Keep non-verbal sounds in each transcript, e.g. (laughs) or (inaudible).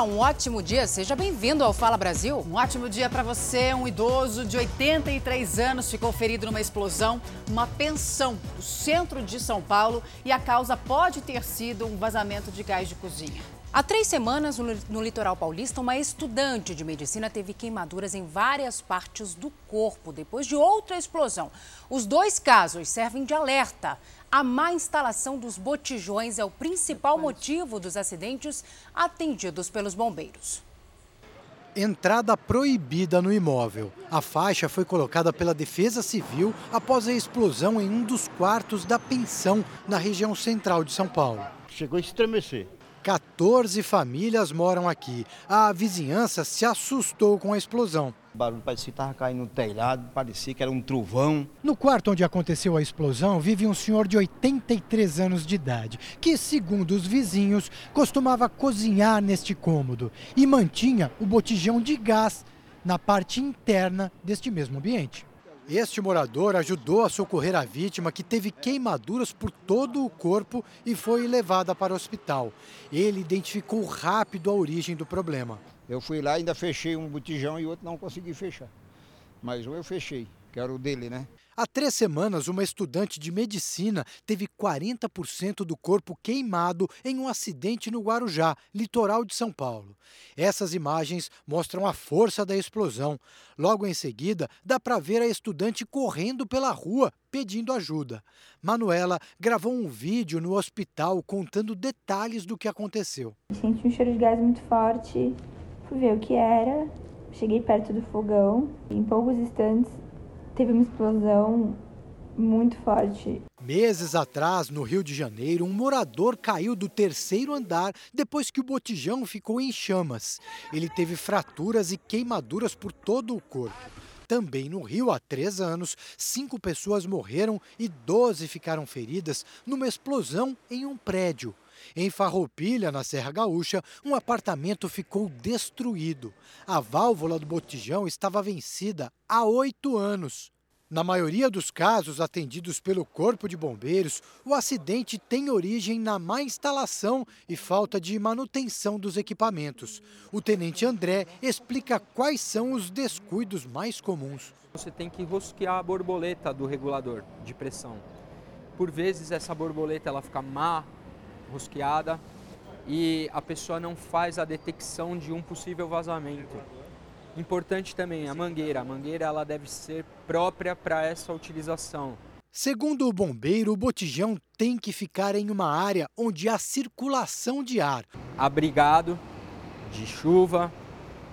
Olá, um ótimo dia. Seja bem-vindo ao Fala Brasil. Um ótimo dia para você. Um idoso de 83 anos ficou ferido numa explosão, uma pensão no centro de São Paulo e a causa pode ter sido um vazamento de gás de cozinha. Há três semanas, no litoral paulista, uma estudante de medicina teve queimaduras em várias partes do corpo depois de outra explosão. Os dois casos servem de alerta. A má instalação dos botijões é o principal motivo dos acidentes atendidos pelos bombeiros. Entrada proibida no imóvel. A faixa foi colocada pela Defesa Civil após a explosão em um dos quartos da pensão na região central de São Paulo. Chegou a estremecer. 14 famílias moram aqui. A vizinhança se assustou com a explosão. O barulho parecia que estava caindo no telhado, parecia que era um trovão. No quarto onde aconteceu a explosão, vive um senhor de 83 anos de idade, que, segundo os vizinhos, costumava cozinhar neste cômodo e mantinha o botijão de gás na parte interna deste mesmo ambiente. Este morador ajudou a socorrer a vítima que teve queimaduras por todo o corpo e foi levada para o hospital. Ele identificou rápido a origem do problema. Eu fui lá, ainda fechei um botijão e outro não consegui fechar. Mas um eu fechei, que era o dele, né? Há três semanas, uma estudante de medicina teve 40% do corpo queimado em um acidente no Guarujá, litoral de São Paulo. Essas imagens mostram a força da explosão. Logo em seguida, dá para ver a estudante correndo pela rua pedindo ajuda. Manuela gravou um vídeo no hospital contando detalhes do que aconteceu. Senti um cheiro de gás muito forte, fui ver o que era, cheguei perto do fogão. Em poucos instantes, teve uma explosão muito forte. Meses atrás, no Rio de Janeiro, um morador caiu do terceiro andar depois que o botijão ficou em chamas. Ele teve fraturas e queimaduras por todo o corpo. Também no Rio, há três anos, cinco pessoas morreram e 12 ficaram feridas numa explosão em um prédio. Em Farroupilha, na Serra Gaúcha, um apartamento ficou destruído. A válvula do botijão estava vencida há oito anos. Na maioria dos casos atendidos pelo Corpo de Bombeiros, o acidente tem origem na má instalação e falta de manutenção dos equipamentos. O tenente André explica quais são os descuidos mais comuns. Você tem que rosquear a borboleta do regulador de pressão. Por vezes essa borboleta ela fica má rosqueada e a pessoa não faz a detecção de um possível vazamento. Importante também a mangueira. A mangueira ela deve ser própria para essa utilização. Segundo o bombeiro, o botijão tem que ficar em uma área onde há circulação de ar. Abrigado de chuva,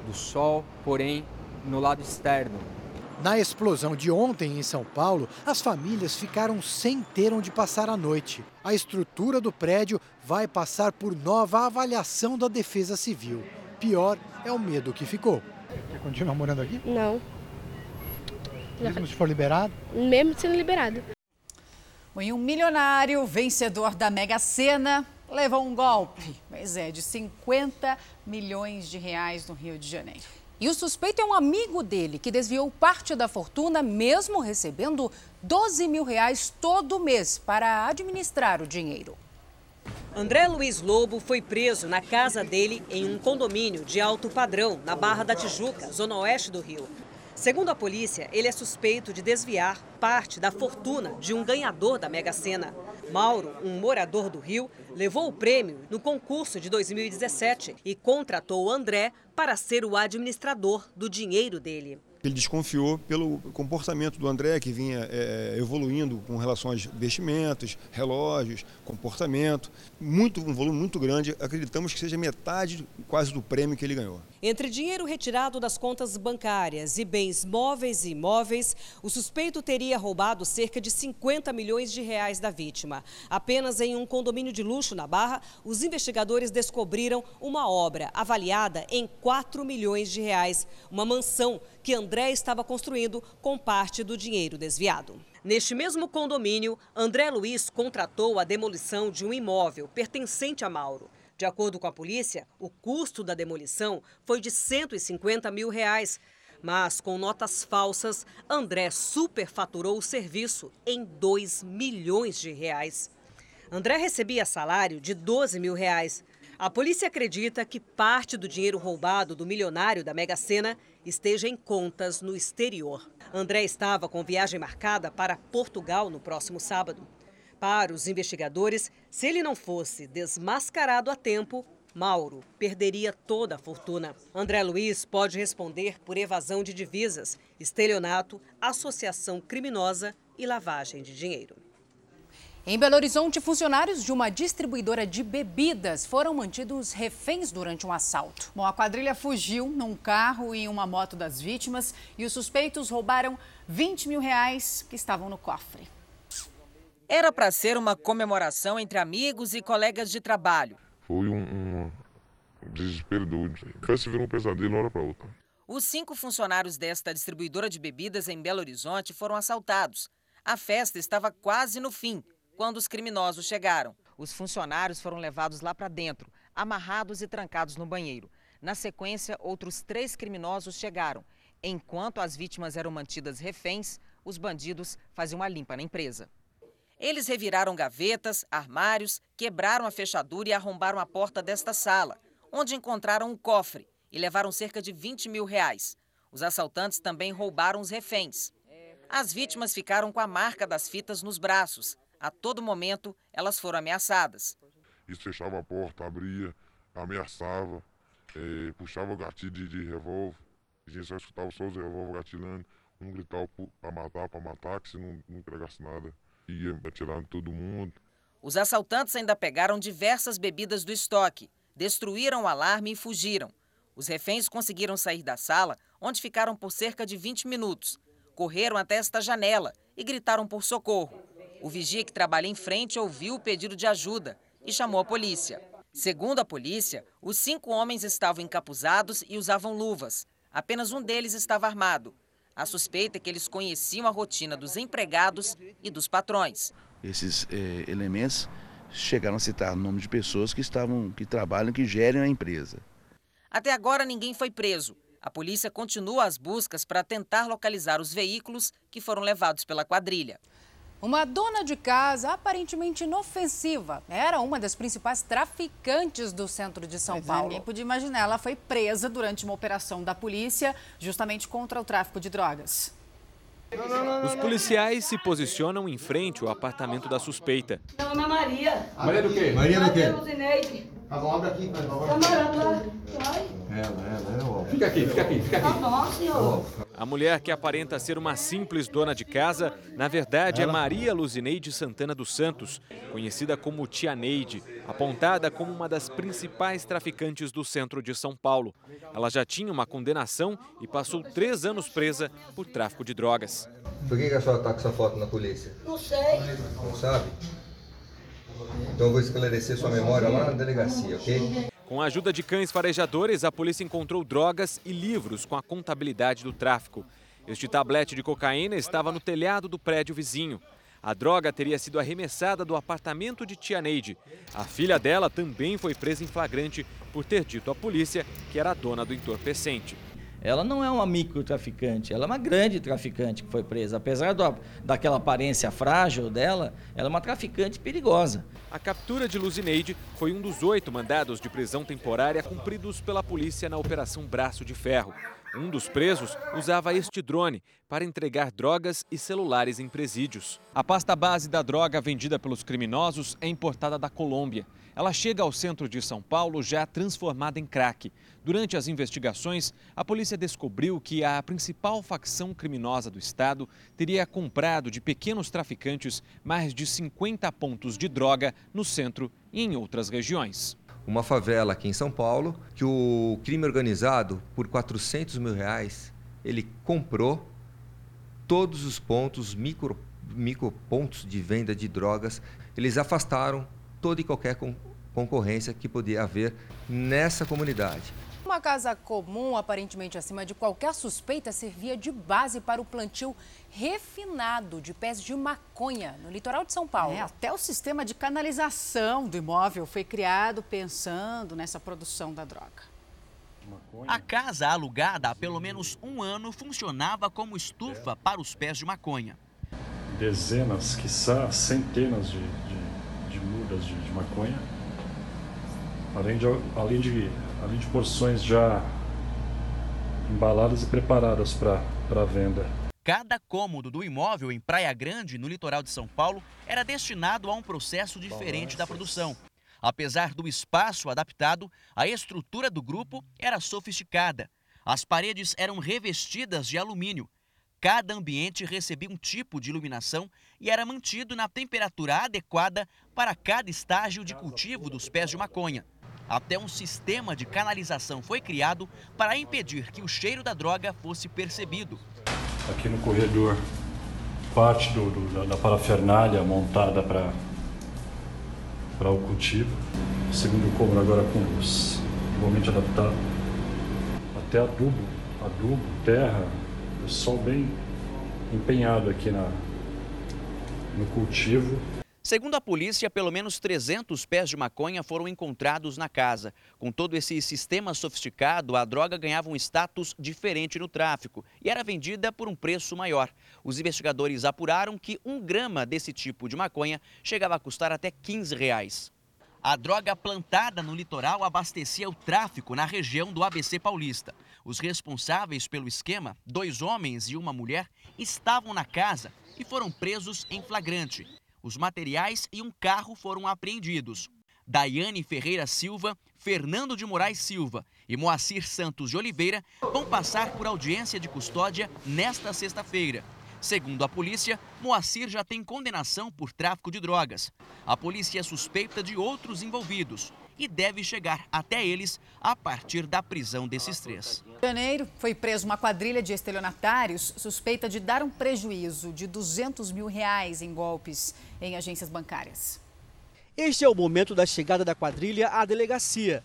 do sol, porém no lado externo. Na explosão de ontem em São Paulo, as famílias ficaram sem ter onde passar a noite. A estrutura do prédio vai passar por nova avaliação da Defesa Civil. Pior é o medo que ficou. Você continua morando aqui? Não. Mesmo se for liberado? Mesmo sendo liberado. E um milionário vencedor da Mega Sena levou um golpe, mas é de 50 milhões de reais no Rio de Janeiro. E o suspeito é um amigo dele que desviou parte da fortuna, mesmo recebendo 12 mil reais todo mês para administrar o dinheiro. André Luiz Lobo foi preso na casa dele em um condomínio de alto padrão, na Barra da Tijuca, zona oeste do Rio. Segundo a polícia, ele é suspeito de desviar parte da fortuna de um ganhador da Mega Sena. Mauro, um morador do Rio, levou o prêmio no concurso de 2017 e contratou André para ser o administrador do dinheiro dele. Ele desconfiou pelo comportamento do André, que vinha é, evoluindo com relação aos vestimentos, relógios, comportamento. Muito, um volume muito grande, acreditamos que seja metade quase do prêmio que ele ganhou. Entre dinheiro retirado das contas bancárias e bens móveis e imóveis, o suspeito teria roubado cerca de 50 milhões de reais da vítima. Apenas em um condomínio de luxo na Barra, os investigadores descobriram uma obra avaliada em 4 milhões de reais, uma mansão que André estava construindo com parte do dinheiro desviado. Neste mesmo condomínio, André Luiz contratou a demolição de um imóvel pertencente a Mauro. De acordo com a polícia, o custo da demolição foi de 150 mil reais. Mas, com notas falsas, André superfaturou o serviço em 2 milhões de reais. André recebia salário de 12 mil reais. A polícia acredita que parte do dinheiro roubado do milionário da Mega Sena esteja em contas no exterior. André estava com viagem marcada para Portugal no próximo sábado. Para os investigadores, se ele não fosse desmascarado a tempo, Mauro perderia toda a fortuna. André Luiz pode responder por evasão de divisas, estelionato, associação criminosa e lavagem de dinheiro. Em Belo Horizonte, funcionários de uma distribuidora de bebidas foram mantidos reféns durante um assalto. Bom, a quadrilha fugiu num carro e em uma moto das vítimas e os suspeitos roubaram 20 mil reais que estavam no cofre. Era para ser uma comemoração entre amigos e colegas de trabalho. Foi um, um desespero doido. Parece virou um pesadelo uma hora para outra. Os cinco funcionários desta distribuidora de bebidas em Belo Horizonte foram assaltados. A festa estava quase no fim, quando os criminosos chegaram. Os funcionários foram levados lá para dentro, amarrados e trancados no banheiro. Na sequência, outros três criminosos chegaram. Enquanto as vítimas eram mantidas reféns, os bandidos faziam uma limpa na empresa. Eles reviraram gavetas, armários, quebraram a fechadura e arrombaram a porta desta sala, onde encontraram um cofre e levaram cerca de 20 mil reais. Os assaltantes também roubaram os reféns. As vítimas ficaram com a marca das fitas nos braços. A todo momento, elas foram ameaçadas. Isso fechava a porta, abria, ameaçava, é, puxava o gatilho de, de revólver. A gente só escutava só os revólver gatilhando. Um gritava para matar, para matar, que se não, não entregasse nada ia todo mundo. Os assaltantes ainda pegaram diversas bebidas do estoque, destruíram o alarme e fugiram. Os reféns conseguiram sair da sala, onde ficaram por cerca de 20 minutos. Correram até esta janela e gritaram por socorro. O vigia que trabalha em frente ouviu o pedido de ajuda e chamou a polícia. Segundo a polícia, os cinco homens estavam encapuzados e usavam luvas. Apenas um deles estava armado. A suspeita é que eles conheciam a rotina dos empregados e dos patrões. Esses eh, elementos chegaram a citar o nome de pessoas que estavam, que trabalham, que gerem a empresa. Até agora ninguém foi preso. A polícia continua as buscas para tentar localizar os veículos que foram levados pela quadrilha. Uma dona de casa aparentemente inofensiva era uma das principais traficantes do centro de São Mas Paulo. Ninguém podia imaginar. Ela foi presa durante uma operação da polícia justamente contra o tráfico de drogas. Os policiais se posicionam em frente ao apartamento da suspeita. Meu nome é Maria. Maria do quê? Maria do quê? Tá bom, abre aqui, favor. Tá morando lá. Vai. Ela, ela, ela. Fica aqui, fica aqui, fica aqui. Tá bom, senhor. A mulher que aparenta ser uma simples dona de casa, na verdade é Maria Luzineide Santana dos Santos, conhecida como Tia Neide, apontada como uma das principais traficantes do centro de São Paulo. Ela já tinha uma condenação e passou três anos presa por tráfico de drogas. Por que, que a senhora está com essa foto na polícia? Não sei. Não sabe? Então eu vou esclarecer sua memória lá na delegacia, ok? Com a ajuda de cães farejadores, a polícia encontrou drogas e livros com a contabilidade do tráfico. Este tablete de cocaína estava no telhado do prédio vizinho. A droga teria sido arremessada do apartamento de Tia Neide. A filha dela também foi presa em flagrante por ter dito à polícia que era a dona do entorpecente. Ela não é uma microtraficante, ela é uma grande traficante que foi presa. Apesar do, daquela aparência frágil dela, ela é uma traficante perigosa. A captura de Luzineide foi um dos oito mandados de prisão temporária cumpridos pela polícia na Operação Braço de Ferro. Um dos presos usava este drone para entregar drogas e celulares em presídios. A pasta base da droga vendida pelos criminosos é importada da Colômbia. Ela chega ao centro de São Paulo já transformada em crack. Durante as investigações, a polícia descobriu que a principal facção criminosa do estado teria comprado de pequenos traficantes mais de 50 pontos de droga no centro e em outras regiões uma favela aqui em São Paulo, que o crime organizado, por 400 mil reais, ele comprou todos os pontos, micro, micro pontos de venda de drogas. Eles afastaram toda e qualquer concorrência que podia haver nessa comunidade. Uma casa comum, aparentemente acima de qualquer suspeita, servia de base para o plantio refinado de pés de maconha no litoral de São Paulo. É, até o sistema de canalização do imóvel foi criado pensando nessa produção da droga. A casa alugada há pelo menos um ano funcionava como estufa para os pés de maconha. Dezenas, quiçá centenas de, de, de maconha além de, além de, além de porções já embaladas e preparadas para venda. Cada cômodo do imóvel em Praia Grande, no litoral de São Paulo, era destinado a um processo diferente da produção. Apesar do espaço adaptado, a estrutura do grupo era sofisticada. As paredes eram revestidas de alumínio. Cada ambiente recebia um tipo de iluminação e era mantido na temperatura adequada para cada estágio de cultivo dos pés de maconha. Até um sistema de canalização foi criado para impedir que o cheiro da droga fosse percebido. Aqui no corredor, parte do, do, da parafernália montada para para o cultivo. Segundo cômodo agora com luz, igualmente adaptado. Até adubo, adubo, terra, pessoal bem empenhado aqui na, no cultivo. Segundo a polícia, pelo menos 300 pés de maconha foram encontrados na casa. Com todo esse sistema sofisticado, a droga ganhava um status diferente no tráfico e era vendida por um preço maior. Os investigadores apuraram que um grama desse tipo de maconha chegava a custar até 15 reais. A droga plantada no litoral abastecia o tráfico na região do ABC Paulista. Os responsáveis pelo esquema, dois homens e uma mulher, estavam na casa e foram presos em flagrante. Os materiais e um carro foram apreendidos. Daiane Ferreira Silva, Fernando de Moraes Silva e Moacir Santos de Oliveira vão passar por audiência de custódia nesta sexta-feira. Segundo a polícia, Moacir já tem condenação por tráfico de drogas. A polícia é suspeita de outros envolvidos e deve chegar até eles a partir da prisão desses três. Em janeiro, foi preso uma quadrilha de estelionatários suspeita de dar um prejuízo de 200 mil reais em golpes em agências bancárias. Este é o momento da chegada da quadrilha à delegacia.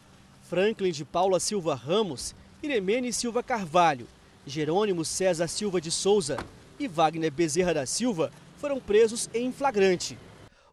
Franklin de Paula Silva Ramos, Iremene Silva Carvalho, Jerônimo César Silva de Souza e Wagner Bezerra da Silva foram presos em flagrante.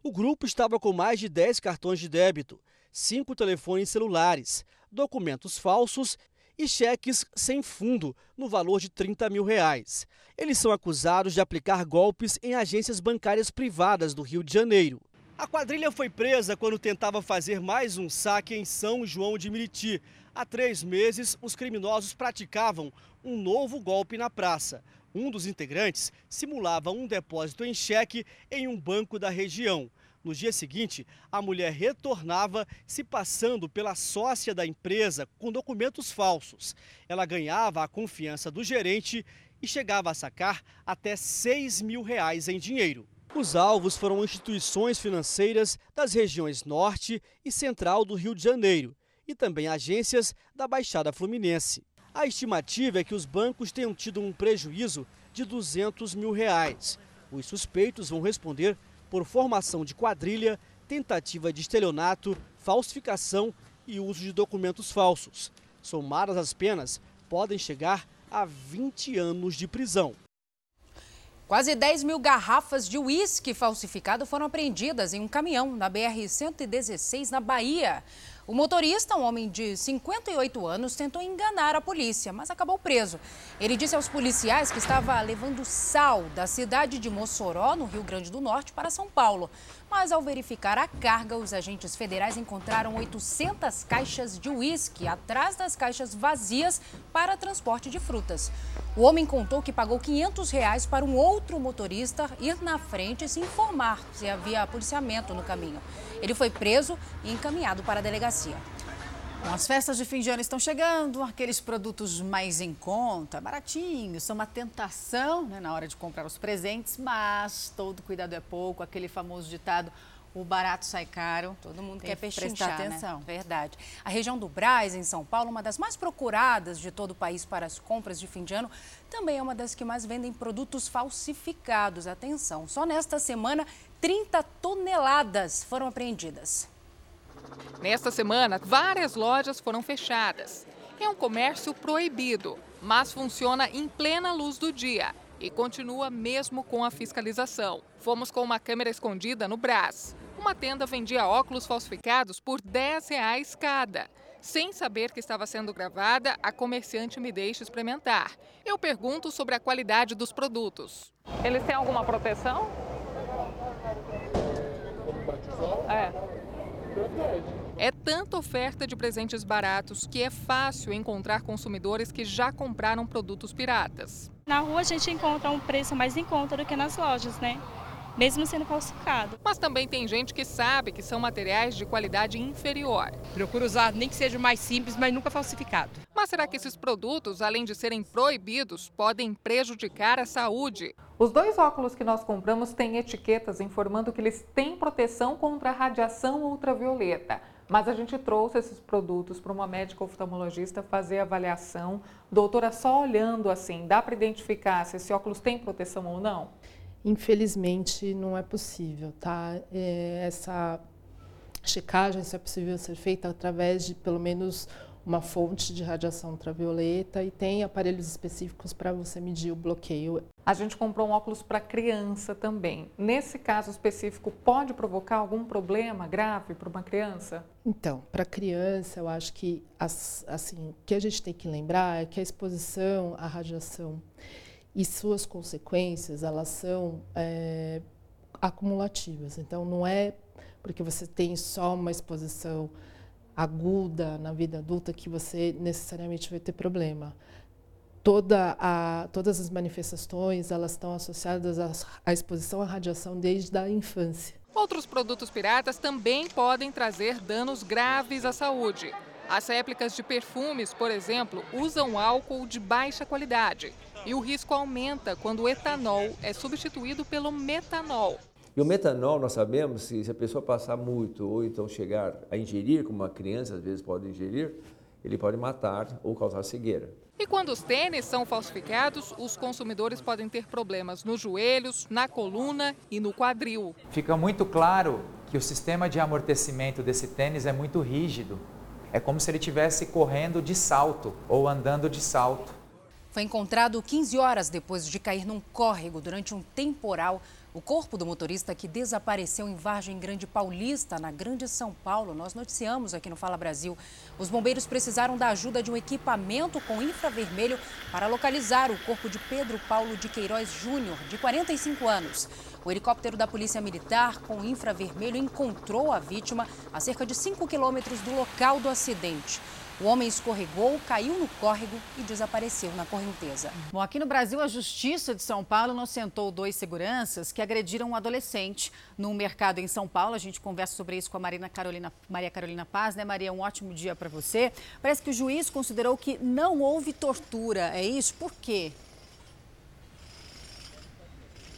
O grupo estava com mais de 10 cartões de débito, cinco telefones celulares, documentos falsos e cheques sem fundo, no valor de 30 mil reais. Eles são acusados de aplicar golpes em agências bancárias privadas do Rio de Janeiro. A quadrilha foi presa quando tentava fazer mais um saque em São João de Miriti. Há três meses, os criminosos praticavam um novo golpe na praça. Um dos integrantes simulava um depósito em cheque em um banco da região. No dia seguinte, a mulher retornava se passando pela sócia da empresa com documentos falsos. Ela ganhava a confiança do gerente e chegava a sacar até 6 mil reais em dinheiro. Os alvos foram instituições financeiras das regiões Norte e Central do Rio de Janeiro e também agências da Baixada Fluminense. A estimativa é que os bancos tenham tido um prejuízo de 200 mil reais. Os suspeitos vão responder por formação de quadrilha, tentativa de estelionato, falsificação e uso de documentos falsos. Somadas as penas, podem chegar a 20 anos de prisão. Quase 10 mil garrafas de uísque falsificado foram apreendidas em um caminhão na BR-116, na Bahia. O motorista, um homem de 58 anos, tentou enganar a polícia, mas acabou preso. Ele disse aos policiais que estava levando sal da cidade de Mossoró, no Rio Grande do Norte, para São Paulo. Mas ao verificar a carga, os agentes federais encontraram 800 caixas de uísque atrás das caixas vazias para transporte de frutas. O homem contou que pagou 500 reais para um outro motorista ir na frente e se informar se havia policiamento no caminho. Ele foi preso e encaminhado para a delegacia. Bom, as festas de fim de ano estão chegando, aqueles produtos mais em conta, baratinhos, são uma tentação né, na hora de comprar os presentes, mas todo cuidado é pouco, aquele famoso ditado, o barato sai caro. Todo mundo Tem quer que prestar prestar atenção. né? Verdade. A região do Brás, em São Paulo, uma das mais procuradas de todo o país para as compras de fim de ano, também é uma das que mais vendem produtos falsificados. Atenção, só nesta semana, 30 toneladas foram apreendidas. Nesta semana, várias lojas foram fechadas. É um comércio proibido, mas funciona em plena luz do dia e continua mesmo com a fiscalização. Fomos com uma câmera escondida no Brás. Uma tenda vendia óculos falsificados por 10 reais cada. Sem saber que estava sendo gravada, a comerciante me deixa experimentar. Eu pergunto sobre a qualidade dos produtos. Eles têm alguma proteção? É. É tanta oferta de presentes baratos que é fácil encontrar consumidores que já compraram produtos piratas. Na rua a gente encontra um preço mais em conta do que nas lojas, né? Mesmo sendo falsificado. Mas também tem gente que sabe que são materiais de qualidade inferior. Procuro usar nem que seja mais simples, mas nunca falsificado. Mas será que esses produtos, além de serem proibidos, podem prejudicar a saúde? Os dois óculos que nós compramos têm etiquetas informando que eles têm proteção contra a radiação ultravioleta. Mas a gente trouxe esses produtos para uma médica oftalmologista fazer a avaliação. Doutora, só olhando assim, dá para identificar se esse óculos tem proteção ou não? Infelizmente, não é possível, tá? É, essa checagem só é possível ser feita através de pelo menos uma fonte de radiação ultravioleta e tem aparelhos específicos para você medir o bloqueio. A gente comprou um óculos para criança também. Nesse caso específico, pode provocar algum problema grave para uma criança? Então, para criança, eu acho que assim, o que a gente tem que lembrar é que a exposição à radiação e suas consequências elas são é, acumulativas. Então não é porque você tem só uma exposição aguda na vida adulta que você necessariamente vai ter problema. Toda a, todas as manifestações elas estão associadas à, à exposição à radiação desde a infância. Outros produtos piratas também podem trazer danos graves à saúde. As réplicas de perfumes, por exemplo, usam álcool de baixa qualidade e o risco aumenta quando o etanol é substituído pelo metanol. E o metanol, nós sabemos, se, se a pessoa passar muito ou então chegar a ingerir, como uma criança às vezes pode ingerir, ele pode matar ou causar cegueira. E quando os tênis são falsificados, os consumidores podem ter problemas nos joelhos, na coluna e no quadril. Fica muito claro que o sistema de amortecimento desse tênis é muito rígido. É como se ele estivesse correndo de salto ou andando de salto. Foi encontrado 15 horas depois de cair num córrego durante um temporal. O corpo do motorista que desapareceu em Vargem Grande Paulista, na Grande São Paulo, nós noticiamos aqui no Fala Brasil. Os bombeiros precisaram da ajuda de um equipamento com infravermelho para localizar o corpo de Pedro Paulo de Queiroz Júnior, de 45 anos. O helicóptero da Polícia Militar com infravermelho encontrou a vítima a cerca de 5 quilômetros do local do acidente. O homem escorregou, caiu no córrego e desapareceu na correnteza. Bom, aqui no Brasil, a Justiça de São Paulo inocentou dois seguranças que agrediram um adolescente no mercado em São Paulo. A gente conversa sobre isso com a Marina Carolina, Maria Carolina Paz, né, Maria? Um ótimo dia para você. Parece que o juiz considerou que não houve tortura. É isso? Por quê?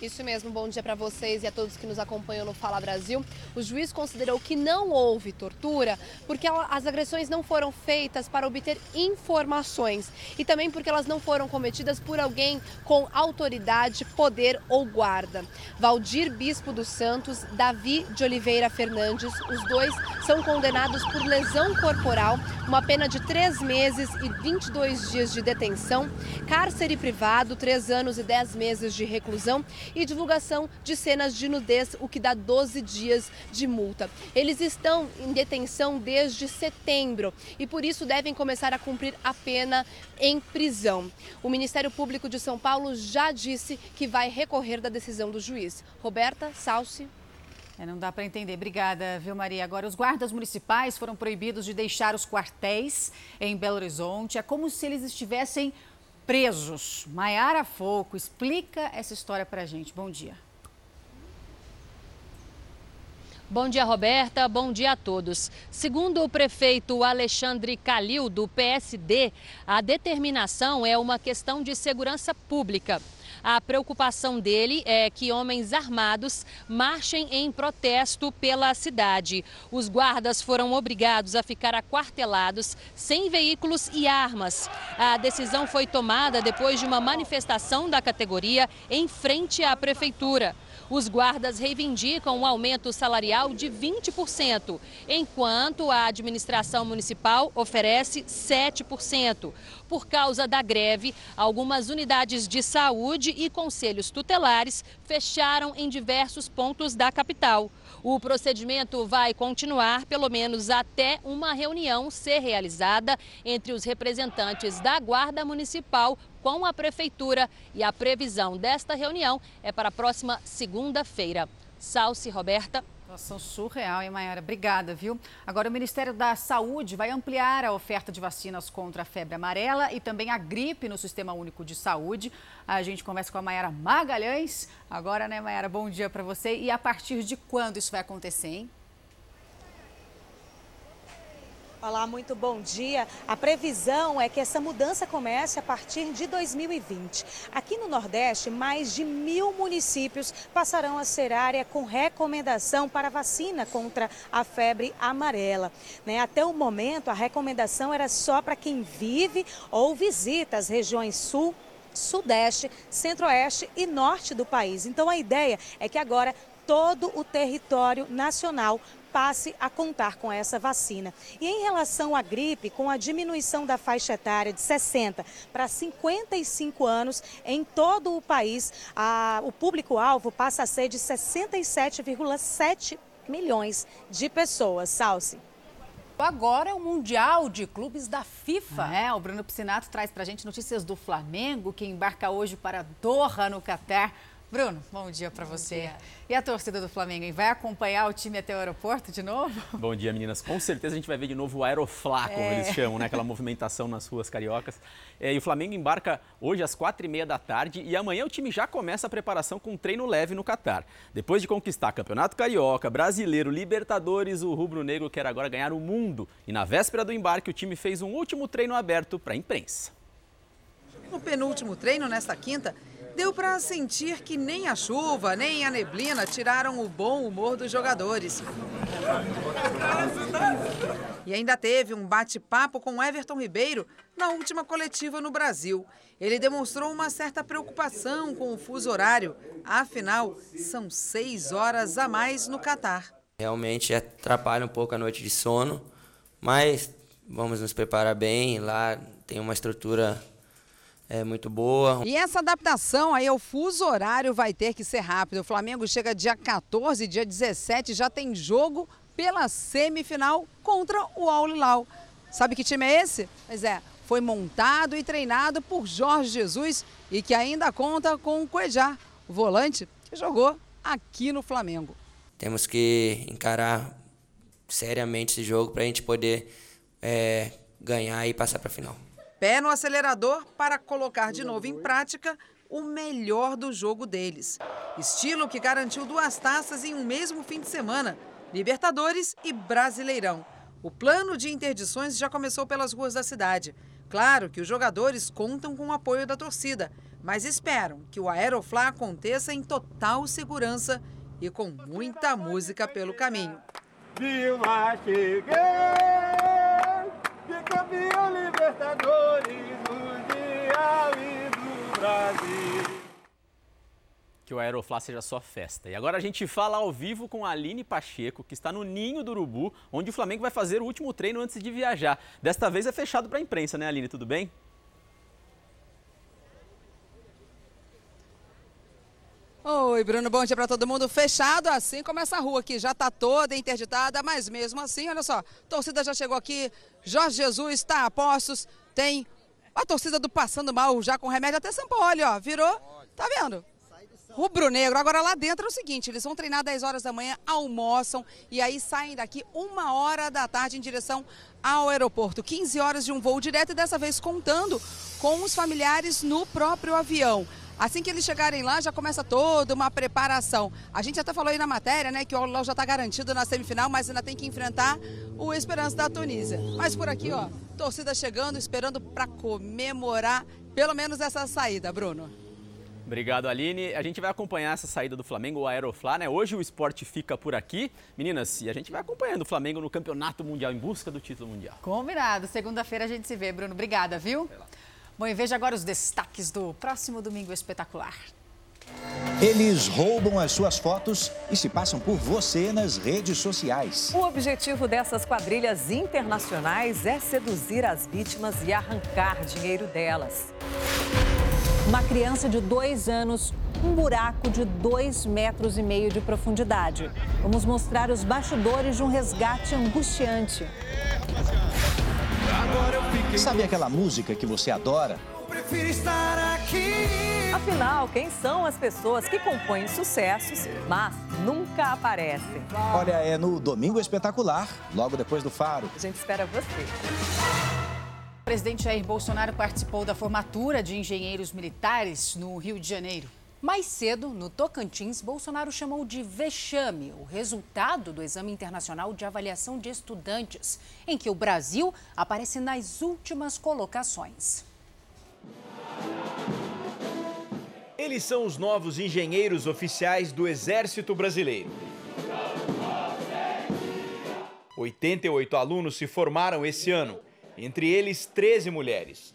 Isso mesmo, bom dia para vocês e a todos que nos acompanham no Fala Brasil. O juiz considerou que não houve tortura porque as agressões não foram feitas para obter informações e também porque elas não foram cometidas por alguém com autoridade, poder ou guarda. Valdir Bispo dos Santos, Davi de Oliveira Fernandes, os dois são condenados por lesão corporal, uma pena de três meses e 22 dias de detenção, cárcere privado, três anos e dez meses de reclusão e divulgação de cenas de nudez, o que dá 12 dias de multa. Eles estão em detenção desde setembro e por isso devem começar a cumprir a pena em prisão. O Ministério Público de São Paulo já disse que vai recorrer da decisão do juiz. Roberta Salsi. É, não dá para entender. Obrigada, viu, Maria? Agora, os guardas municipais foram proibidos de deixar os quartéis em Belo Horizonte. É como se eles estivessem presos. Maiara Foco explica essa história para a gente. Bom dia. Bom dia, Roberta. Bom dia a todos. Segundo o prefeito Alexandre Calil, do PSD, a determinação é uma questão de segurança pública. A preocupação dele é que homens armados marchem em protesto pela cidade. Os guardas foram obrigados a ficar aquartelados, sem veículos e armas. A decisão foi tomada depois de uma manifestação da categoria em frente à prefeitura. Os guardas reivindicam um aumento salarial de 20%, enquanto a administração municipal oferece 7%. Por causa da greve, algumas unidades de saúde e conselhos tutelares fecharam em diversos pontos da capital. O procedimento vai continuar pelo menos até uma reunião ser realizada entre os representantes da Guarda Municipal com a Prefeitura e a previsão desta reunião é para a próxima segunda-feira. Salce Roberta. Situação surreal, hein, Mayara? Obrigada, viu? Agora, o Ministério da Saúde vai ampliar a oferta de vacinas contra a febre amarela e também a gripe no Sistema Único de Saúde. A gente conversa com a Mayara Magalhães. Agora, né, Mayara? Bom dia para você. E a partir de quando isso vai acontecer, hein? Olá, muito bom dia. A previsão é que essa mudança comece a partir de 2020. Aqui no Nordeste, mais de mil municípios passarão a ser área com recomendação para vacina contra a febre amarela. Né? Até o momento, a recomendação era só para quem vive ou visita as regiões sul Sudeste, Centro-Oeste e Norte do país. Então a ideia é que agora todo o território nacional passe a contar com essa vacina. E em relação à gripe, com a diminuição da faixa etária de 60 para 55 anos em todo o país, a, o público-alvo passa a ser de 67,7 milhões de pessoas. Salsi. Agora é o Mundial de Clubes da FIFA. É, o Bruno Piscinato traz para a gente notícias do Flamengo, que embarca hoje para Doha, no Catar Bruno, bom dia para você. Dia. E a torcida do Flamengo, vai acompanhar o time até o aeroporto de novo? (laughs) Bom dia, meninas. Com certeza a gente vai ver de novo o Aeroflá, como é. eles chamam, né? Aquela movimentação nas ruas cariocas. É, e o Flamengo embarca hoje às quatro e meia da tarde e amanhã o time já começa a preparação com um treino leve no Catar. Depois de conquistar Campeonato Carioca, Brasileiro, Libertadores, o Rubro Negro quer agora ganhar o mundo. E na véspera do embarque, o time fez um último treino aberto para a imprensa. No penúltimo treino, nesta quinta, deu para sentir que nem a chuva, nem a neblina tiraram o bom humor dos jogadores. E ainda teve um bate-papo com Everton Ribeiro na última coletiva no Brasil. Ele demonstrou uma certa preocupação com o fuso horário. Afinal, são seis horas a mais no Catar. Realmente atrapalha um pouco a noite de sono, mas vamos nos preparar bem. Lá tem uma estrutura é muito boa. E essa adaptação aí ao fuso horário vai ter que ser rápido. O Flamengo chega dia 14, dia 17, já tem jogo pela semifinal contra o Al Hilal. Sabe que time é esse? Pois é, foi montado e treinado por Jorge Jesus e que ainda conta com o Cuejá, o volante que jogou aqui no Flamengo. Temos que encarar seriamente esse jogo para a gente poder é, ganhar e passar para a final pé no acelerador para colocar de novo em prática o melhor do jogo deles. Estilo que garantiu duas taças em um mesmo fim de semana: Libertadores e Brasileirão. O plano de interdições já começou pelas ruas da cidade. Claro que os jogadores contam com o apoio da torcida, mas esperam que o Aeroflá aconteça em total segurança e com muita música pelo caminho. Dilma, cheguei! Campeão Libertadores Mundial e do Brasil. Que o Aeroflá seja só festa. E agora a gente fala ao vivo com a Aline Pacheco, que está no Ninho do Urubu, onde o Flamengo vai fazer o último treino antes de viajar. Desta vez é fechado para a imprensa, né, Aline? Tudo bem? Oi, Bruno, bom dia para todo mundo. Fechado, assim como essa rua aqui já está toda interditada, mas mesmo assim, olha só, torcida já chegou aqui, Jorge Jesus está a postos, tem a torcida do Passando Mal já com remédio, até São Paulo, ó, virou, tá vendo? Rubro Negro. Agora lá dentro é o seguinte, eles vão treinar 10 horas da manhã, almoçam e aí saem daqui uma hora da tarde em direção ao aeroporto. 15 horas de um voo direto e dessa vez contando com os familiares no próprio avião. Assim que eles chegarem lá, já começa toda uma preparação. A gente até falou aí na matéria, né, que o Al já está garantido na semifinal, mas ainda tem que enfrentar o Esperança da Tunísia. Mas por aqui, ó, torcida chegando, esperando para comemorar pelo menos essa saída, Bruno. Obrigado, Aline. A gente vai acompanhar essa saída do Flamengo, o Aeroflá, né? Hoje o esporte fica por aqui. Meninas, e a gente vai acompanhando o Flamengo no Campeonato Mundial, em busca do título mundial. Combinado. Segunda-feira a gente se vê, Bruno. Obrigada, viu? Bom, e veja agora os destaques do próximo Domingo Espetacular. Eles roubam as suas fotos e se passam por você nas redes sociais. O objetivo dessas quadrilhas internacionais é seduzir as vítimas e arrancar dinheiro delas. Uma criança de dois anos, um buraco de dois metros e meio de profundidade. Vamos mostrar os bastidores de um resgate angustiante. Sabe aquela música que você adora? prefiro estar aqui. Afinal, quem são as pessoas que compõem sucessos, mas nunca aparecem? Olha, é no Domingo Espetacular, logo depois do Faro. A gente espera você. O presidente Jair Bolsonaro participou da formatura de engenheiros militares no Rio de Janeiro. Mais cedo, no Tocantins, Bolsonaro chamou de vexame o resultado do Exame Internacional de Avaliação de Estudantes, em que o Brasil aparece nas últimas colocações. Eles são os novos engenheiros oficiais do Exército Brasileiro. 88 alunos se formaram esse ano, entre eles 13 mulheres.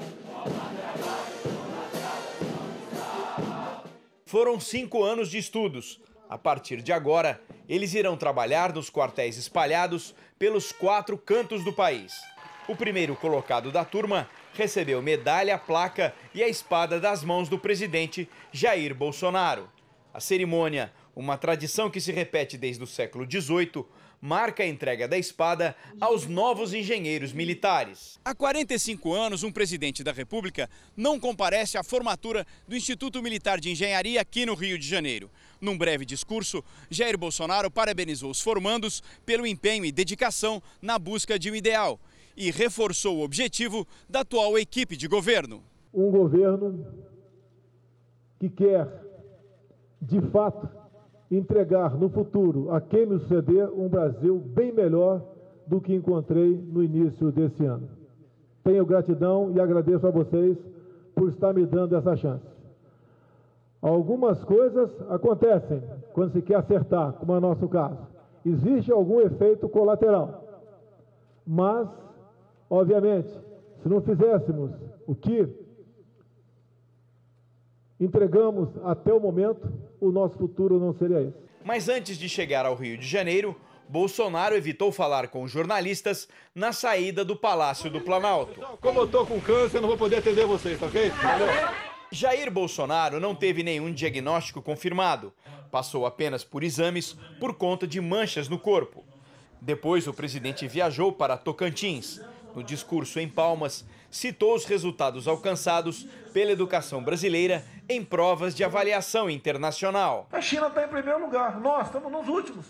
Foram cinco anos de estudos. A partir de agora, eles irão trabalhar nos quartéis espalhados pelos quatro cantos do país. O primeiro colocado da turma recebeu medalha, placa e a espada das mãos do presidente Jair Bolsonaro. A cerimônia, uma tradição que se repete desde o século XVIII, marca a entrega da espada aos novos engenheiros militares. Há 45 anos, um presidente da República não comparece à formatura do Instituto Militar de Engenharia aqui no Rio de Janeiro. Num breve discurso, Jair Bolsonaro parabenizou os formandos pelo empenho e dedicação na busca de um ideal e reforçou o objetivo da atual equipe de governo. Um governo que quer, de fato, entregar no futuro a quem me suceder um Brasil bem melhor do que encontrei no início desse ano. Tenho gratidão e agradeço a vocês por estar me dando essa chance. Algumas coisas acontecem quando se quer acertar, como é o nosso caso. Existe algum efeito colateral. Mas, obviamente, se não fizéssemos o que entregamos até o momento, o nosso futuro não seria esse. Mas antes de chegar ao Rio de Janeiro, Bolsonaro evitou falar com jornalistas na saída do Palácio do Planalto. Como eu estou com câncer, não vou poder atender vocês, tá ok? Valeu. Jair Bolsonaro não teve nenhum diagnóstico confirmado. Passou apenas por exames por conta de manchas no corpo. Depois, o presidente viajou para Tocantins. No discurso em Palmas, citou os resultados alcançados pela educação brasileira em provas de avaliação internacional. A China está em primeiro lugar, nós estamos nos últimos.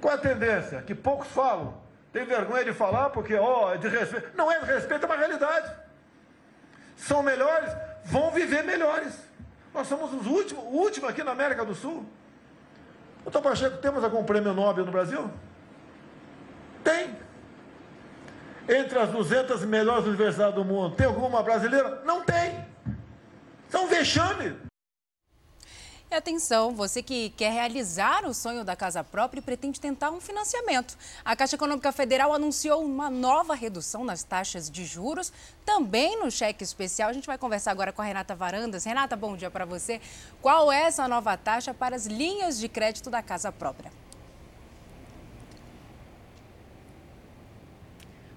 Qual é a tendência? Que poucos falam. Tem vergonha de falar porque, ó, oh, é de respeito. Não é de respeito, é uma realidade. São melhores, vão viver melhores. Nós somos os últimos, o último aqui na América do Sul. Doutor Pacheco, temos algum prêmio Nobel no Brasil? Tem. Entre as 200 melhores universidades do mundo, tem alguma brasileira? Não tem. São um vexame. E atenção, você que quer realizar o sonho da casa própria e pretende tentar um financiamento. A Caixa Econômica Federal anunciou uma nova redução nas taxas de juros, também no cheque especial. A gente vai conversar agora com a Renata Varandas. Renata, bom dia para você. Qual é essa nova taxa para as linhas de crédito da casa própria?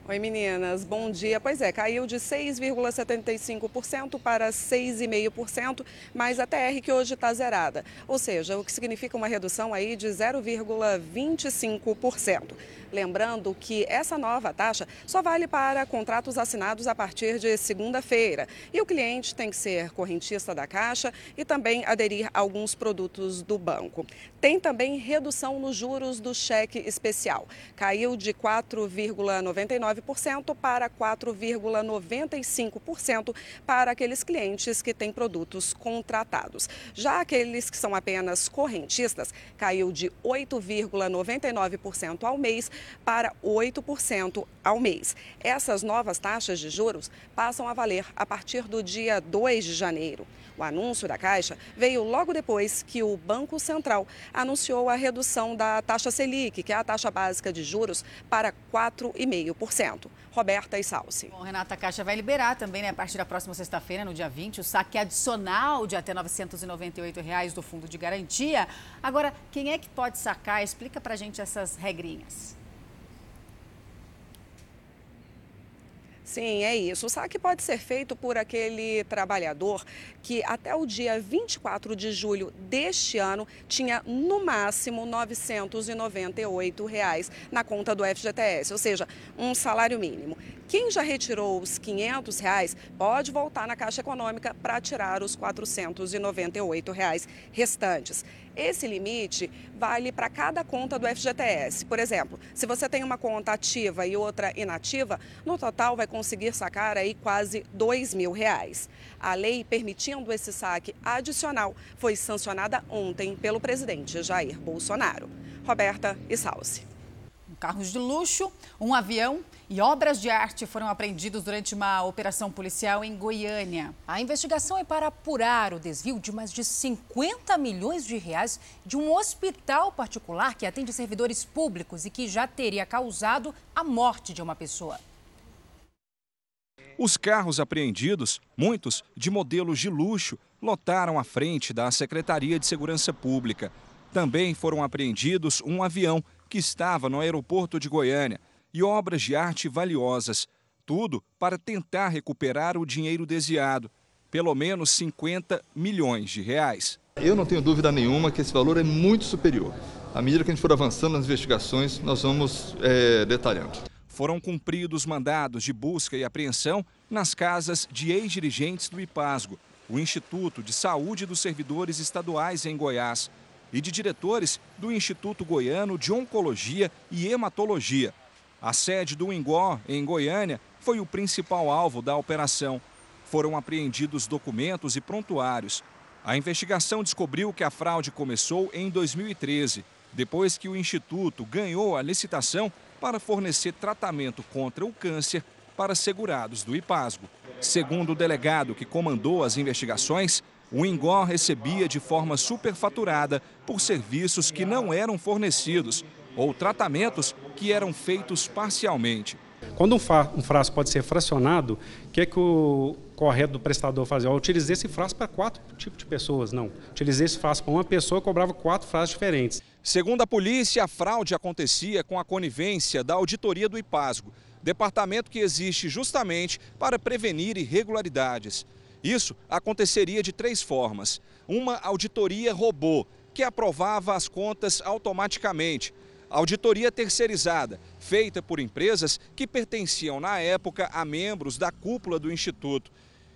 Oi meninas, bom dia. Pois é, caiu de 6,75% para 6,5%, mas a TR que hoje está zerada. Ou seja, o que significa uma redução aí de 0,25%. Lembrando que essa nova taxa só vale para contratos assinados a partir de segunda-feira. E o cliente tem que ser correntista da Caixa e também aderir a alguns produtos do banco. Tem também redução nos juros do cheque especial. Caiu de 4,99% para 4,95% para aqueles clientes que têm produtos contratados. Já aqueles que são apenas correntistas, caiu de 8,99% ao mês para 8% ao mês. Essas novas taxas de juros passam a valer a partir do dia 2 de janeiro. O anúncio da Caixa veio logo depois que o Banco Central anunciou a redução da taxa Selic, que é a taxa básica de juros, para 4,5%. Roberta e Salsi. Bom, Renata, Caixa vai liberar também, né, a partir da próxima sexta-feira, no dia 20, o saque adicional de até 998 reais do Fundo de Garantia. Agora, quem é que pode sacar? Explica pra gente essas regrinhas. Sim, é isso. O saque pode ser feito por aquele trabalhador que até o dia 24 de julho deste ano tinha no máximo 998 reais na conta do FGTS, ou seja, um salário mínimo. Quem já retirou os 500 reais pode voltar na Caixa Econômica para tirar os 498 reais restantes. Esse limite vale para cada conta do FGTS. Por exemplo, se você tem uma conta ativa e outra inativa, no total vai conseguir sacar aí quase R$ mil reais. A lei permitindo esse saque adicional foi sancionada ontem pelo presidente Jair Bolsonaro. Roberta e Salsi carros de luxo, um avião e obras de arte foram apreendidos durante uma operação policial em Goiânia. A investigação é para apurar o desvio de mais de 50 milhões de reais de um hospital particular que atende servidores públicos e que já teria causado a morte de uma pessoa. Os carros apreendidos, muitos de modelos de luxo, lotaram a frente da Secretaria de Segurança Pública. Também foram apreendidos um avião que estava no aeroporto de Goiânia e obras de arte valiosas. Tudo para tentar recuperar o dinheiro desviado, pelo menos 50 milhões de reais. Eu não tenho dúvida nenhuma que esse valor é muito superior. À medida que a gente for avançando nas investigações, nós vamos é, detalhando. Foram cumpridos mandados de busca e apreensão nas casas de ex-dirigentes do IPASGO, o Instituto de Saúde dos Servidores Estaduais em Goiás, e de diretores do Instituto Goiano de Oncologia e Hematologia. A sede do Ingó, em Goiânia, foi o principal alvo da operação. Foram apreendidos documentos e prontuários. A investigação descobriu que a fraude começou em 2013, depois que o Instituto ganhou a licitação para fornecer tratamento contra o câncer para segurados do IPASGO. Segundo o delegado que comandou as investigações, o Ingó recebia de forma superfaturada por serviços que não eram fornecidos ou tratamentos que eram feitos parcialmente. Quando um, um frasco pode ser fracionado, o que é que o correto do prestador fazia? Eu utilizei esse frasco para quatro tipos de pessoas, não. Utilizei esse frasco para uma pessoa e cobrava quatro frascos diferentes. Segundo a polícia, a fraude acontecia com a conivência da auditoria do IPASGO, departamento que existe justamente para prevenir irregularidades. Isso aconteceria de três formas. Uma auditoria robô, que aprovava as contas automaticamente. Auditoria terceirizada, feita por empresas que pertenciam na época a membros da cúpula do Instituto.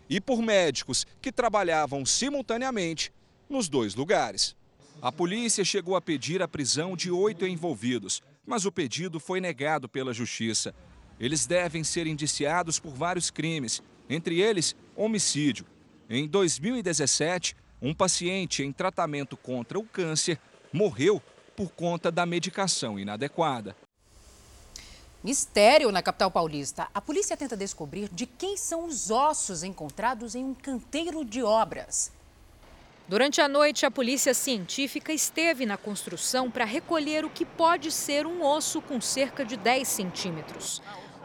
E por médicos que trabalhavam simultaneamente nos dois lugares. A polícia chegou a pedir a prisão de oito envolvidos, mas o pedido foi negado pela Justiça. Eles devem ser indiciados por vários crimes, entre eles homicídio. Em 2017, um paciente em tratamento contra o câncer morreu por conta da medicação inadequada. Mistério na capital paulista. A polícia tenta descobrir de quem são os ossos encontrados em um canteiro de obras. Durante a noite, a polícia científica esteve na construção para recolher o que pode ser um osso com cerca de 10 centímetros.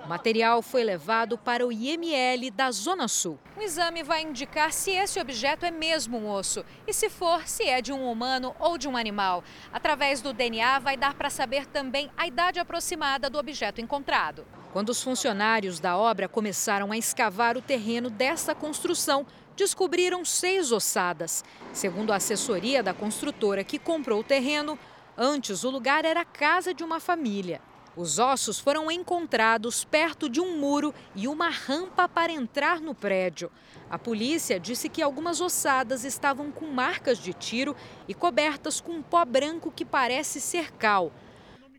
O material foi levado para o IML da Zona Sul. O exame vai indicar se esse objeto é mesmo um osso e, se for, se é de um humano ou de um animal. Através do DNA, vai dar para saber também a idade aproximada do objeto encontrado. Quando os funcionários da obra começaram a escavar o terreno dessa construção, descobriram seis ossadas. Segundo a assessoria da construtora que comprou o terreno, antes o lugar era a casa de uma família. Os ossos foram encontrados perto de um muro e uma rampa para entrar no prédio. A polícia disse que algumas ossadas estavam com marcas de tiro e cobertas com um pó branco que parece ser cal.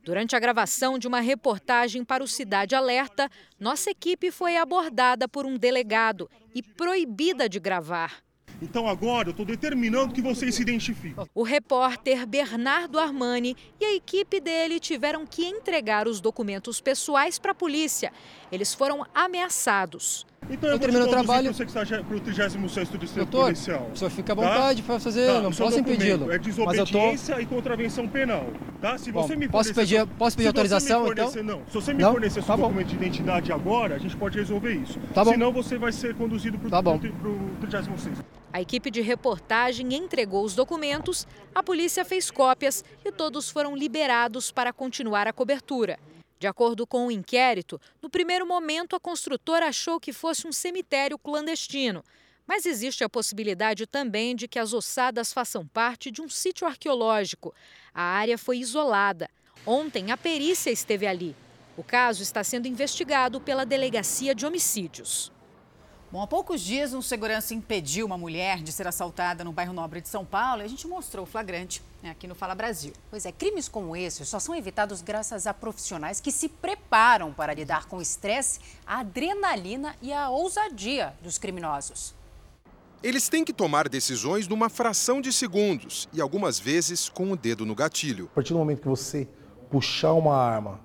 Durante a gravação de uma reportagem para o Cidade Alerta, nossa equipe foi abordada por um delegado e proibida de gravar. Então agora eu estou determinando que vocês se identifiquem. O repórter Bernardo Armani e a equipe dele tiveram que entregar os documentos pessoais para a polícia. Eles foram ameaçados. Então eu, eu termino o trabalho para o 36 Distrito Doutor, Policial. O senhor fica à tá? vontade tá? para fazer, tá, não posso impedi-lo. É desobediência tô... e contravenção penal. Tá? Se você Bom, me posso pedir, posso pedir autorização fornecer, então? Não, se você me não? fornecer tá seu bom. documento de identidade agora, a gente pode resolver isso. Tá bom. Senão você vai ser conduzido para tá o 36. A equipe de reportagem entregou os documentos, a polícia fez cópias e todos foram liberados para continuar a cobertura. De acordo com o inquérito, no primeiro momento a construtora achou que fosse um cemitério clandestino. Mas existe a possibilidade também de que as ossadas façam parte de um sítio arqueológico. A área foi isolada. Ontem a perícia esteve ali. O caso está sendo investigado pela Delegacia de Homicídios. Bom, há poucos dias, um segurança impediu uma mulher de ser assaltada no bairro Nobre de São Paulo e a gente mostrou o flagrante né, aqui no Fala Brasil. Pois é, crimes como esse só são evitados graças a profissionais que se preparam para lidar com o estresse, a adrenalina e a ousadia dos criminosos. Eles têm que tomar decisões numa fração de segundos e algumas vezes com o dedo no gatilho. A partir do momento que você puxar uma arma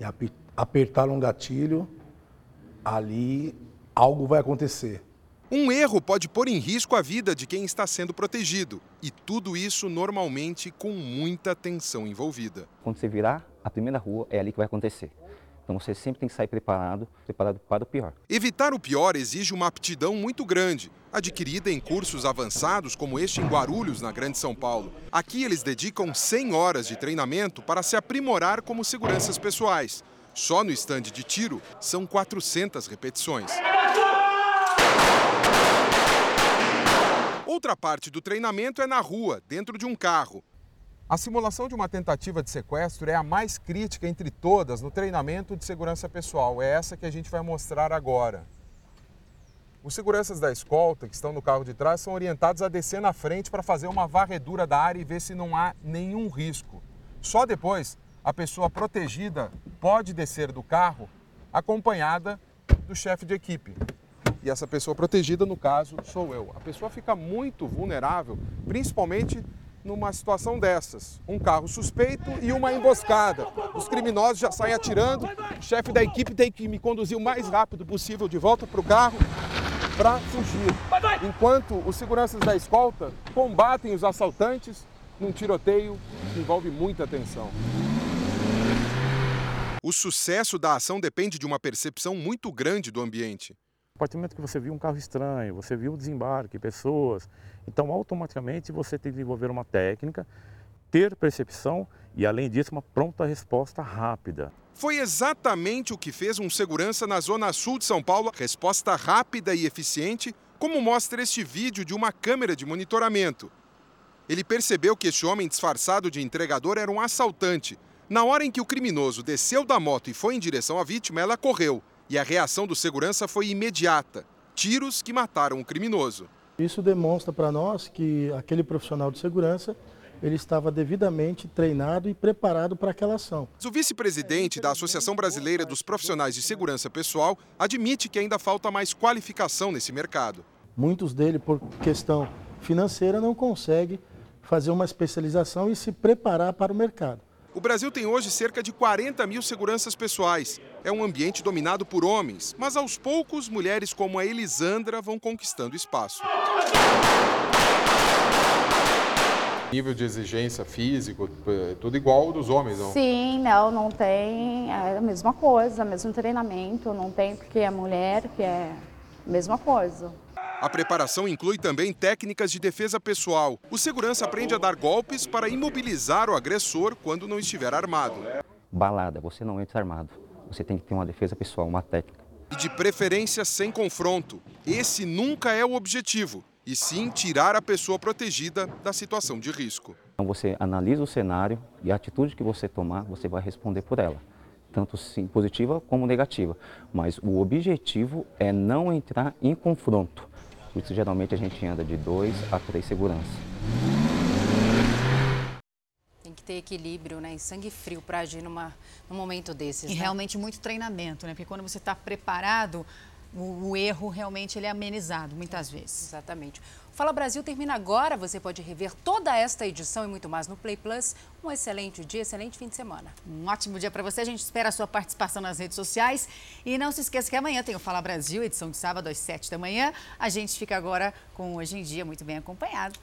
e apertar um gatilho, ali algo vai acontecer. Um erro pode pôr em risco a vida de quem está sendo protegido. E tudo isso normalmente com muita tensão envolvida. Quando você virar a primeira rua, é ali que vai acontecer. Então você sempre tem que sair preparado, preparado para o pior. Evitar o pior exige uma aptidão muito grande, adquirida em cursos avançados como este em Guarulhos, na Grande São Paulo. Aqui eles dedicam 100 horas de treinamento para se aprimorar como seguranças pessoais. Só no estande de tiro são 400 repetições. Outra parte do treinamento é na rua, dentro de um carro. A simulação de uma tentativa de sequestro é a mais crítica entre todas no treinamento de segurança pessoal. É essa que a gente vai mostrar agora. Os seguranças da escolta, que estão no carro de trás, são orientados a descer na frente para fazer uma varredura da área e ver se não há nenhum risco. Só depois, a pessoa protegida pode descer do carro acompanhada do chefe de equipe. E essa pessoa protegida, no caso, sou eu. A pessoa fica muito vulnerável, principalmente numa situação dessas. Um carro suspeito e uma emboscada. Os criminosos já saem atirando, o chefe da equipe tem que me conduzir o mais rápido possível de volta para o carro para fugir. Enquanto os seguranças da escolta combatem os assaltantes num tiroteio que envolve muita tensão. O sucesso da ação depende de uma percepção muito grande do ambiente. A partir do momento que você viu um carro estranho, você viu o desembarque, pessoas, então automaticamente você tem que desenvolver uma técnica, ter percepção e, além disso, uma pronta resposta rápida. Foi exatamente o que fez um segurança na zona sul de São Paulo, resposta rápida e eficiente, como mostra este vídeo de uma câmera de monitoramento. Ele percebeu que este homem disfarçado de entregador era um assaltante. Na hora em que o criminoso desceu da moto e foi em direção à vítima, ela correu e a reação do segurança foi imediata. Tiros que mataram o criminoso. Isso demonstra para nós que aquele profissional de segurança ele estava devidamente treinado e preparado para aquela ação. O vice-presidente da Associação Brasileira dos Profissionais de Segurança Pessoal admite que ainda falta mais qualificação nesse mercado. Muitos deles, por questão financeira, não conseguem fazer uma especialização e se preparar para o mercado. O Brasil tem hoje cerca de 40 mil seguranças pessoais. É um ambiente dominado por homens, mas aos poucos mulheres como a Elisandra vão conquistando espaço. Nível de exigência físico, é tudo igual ao dos homens, não? Sim, não, não tem. É a mesma coisa, mesmo treinamento, não tem porque é mulher, que é a mesma coisa. A preparação inclui também técnicas de defesa pessoal. O segurança aprende a dar golpes para imobilizar o agressor quando não estiver armado. Balada, você não entra armado. Você tem que ter uma defesa pessoal, uma técnica. E de preferência sem confronto. Esse nunca é o objetivo, e sim tirar a pessoa protegida da situação de risco. Então você analisa o cenário e a atitude que você tomar, você vai responder por ela tanto sim positiva como negativa. Mas o objetivo é não entrar em confronto. Por isso, geralmente, a gente anda de dois a três seguranças. Tem que ter equilíbrio né? e sangue frio para agir numa, num momento desses. E né? realmente muito treinamento, né? Porque quando você está preparado, o, o, erro realmente ele é amenizado, muitas vezes. Exatamente. Fala Brasil termina agora. Você pode rever toda esta edição e muito mais no Play Plus. Um excelente dia, excelente fim de semana. Um ótimo dia para você. A gente espera a sua participação nas redes sociais. E não se esqueça que amanhã tem o Fala Brasil, edição de sábado às 7 da manhã. A gente fica agora com Hoje em Dia muito bem acompanhado.